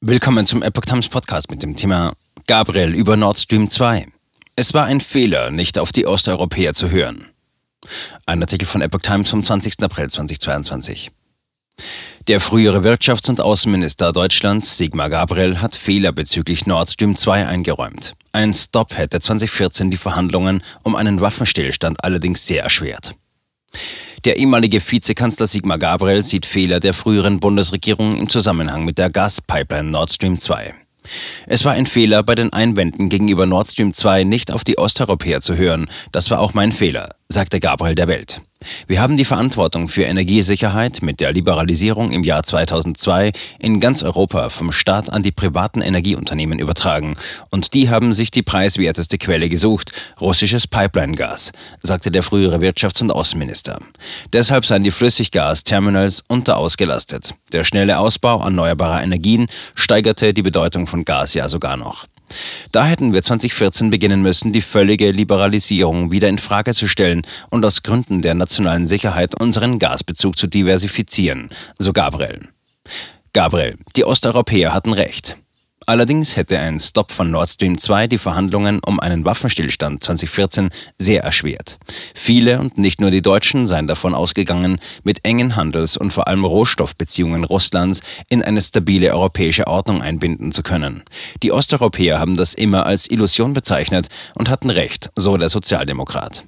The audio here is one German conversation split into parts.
Willkommen zum Epoch Times Podcast mit dem Thema Gabriel über Nord Stream 2. Es war ein Fehler, nicht auf die Osteuropäer zu hören. Ein Artikel von Epoch Times vom 20. April 2022. Der frühere Wirtschafts- und Außenminister Deutschlands, Sigmar Gabriel, hat Fehler bezüglich Nord Stream 2 eingeräumt. Ein Stop hätte 2014 die Verhandlungen um einen Waffenstillstand allerdings sehr erschwert. Der ehemalige Vizekanzler Sigmar Gabriel sieht Fehler der früheren Bundesregierung im Zusammenhang mit der Gaspipeline Nord Stream 2. Es war ein Fehler, bei den Einwänden gegenüber Nord Stream 2 nicht auf die Osteuropäer zu hören. Das war auch mein Fehler, sagte Gabriel der Welt. Wir haben die Verantwortung für Energiesicherheit mit der Liberalisierung im Jahr 2002 in ganz Europa vom Staat an die privaten Energieunternehmen übertragen. Und die haben sich die preiswerteste Quelle gesucht, russisches Pipeline-Gas, sagte der frühere Wirtschafts- und Außenminister. Deshalb seien die Flüssiggasterminals unterausgelastet. Der schnelle Ausbau erneuerbarer Energien steigerte die Bedeutung von Gas ja sogar noch. Da hätten wir 2014 beginnen müssen, die völlige Liberalisierung wieder in Frage zu stellen und aus Gründen der nationalen Sicherheit unseren Gasbezug zu diversifizieren, so Gabriel. Gabriel, die Osteuropäer hatten recht. Allerdings hätte ein Stopp von Nord Stream 2 die Verhandlungen um einen Waffenstillstand 2014 sehr erschwert. Viele und nicht nur die Deutschen seien davon ausgegangen, mit engen Handels- und vor allem Rohstoffbeziehungen Russlands in eine stabile europäische Ordnung einbinden zu können. Die Osteuropäer haben das immer als Illusion bezeichnet und hatten recht, so der Sozialdemokrat.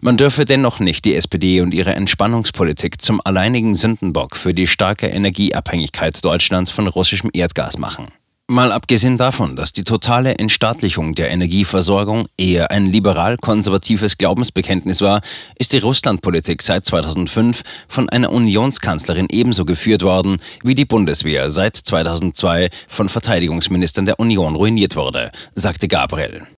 Man dürfe dennoch nicht die SPD und ihre Entspannungspolitik zum alleinigen Sündenbock für die starke Energieabhängigkeit Deutschlands von russischem Erdgas machen. Mal abgesehen davon, dass die totale Entstaatlichung der Energieversorgung eher ein liberal-konservatives Glaubensbekenntnis war, ist die Russlandpolitik seit 2005 von einer Unionskanzlerin ebenso geführt worden, wie die Bundeswehr seit 2002 von Verteidigungsministern der Union ruiniert wurde, sagte Gabriel.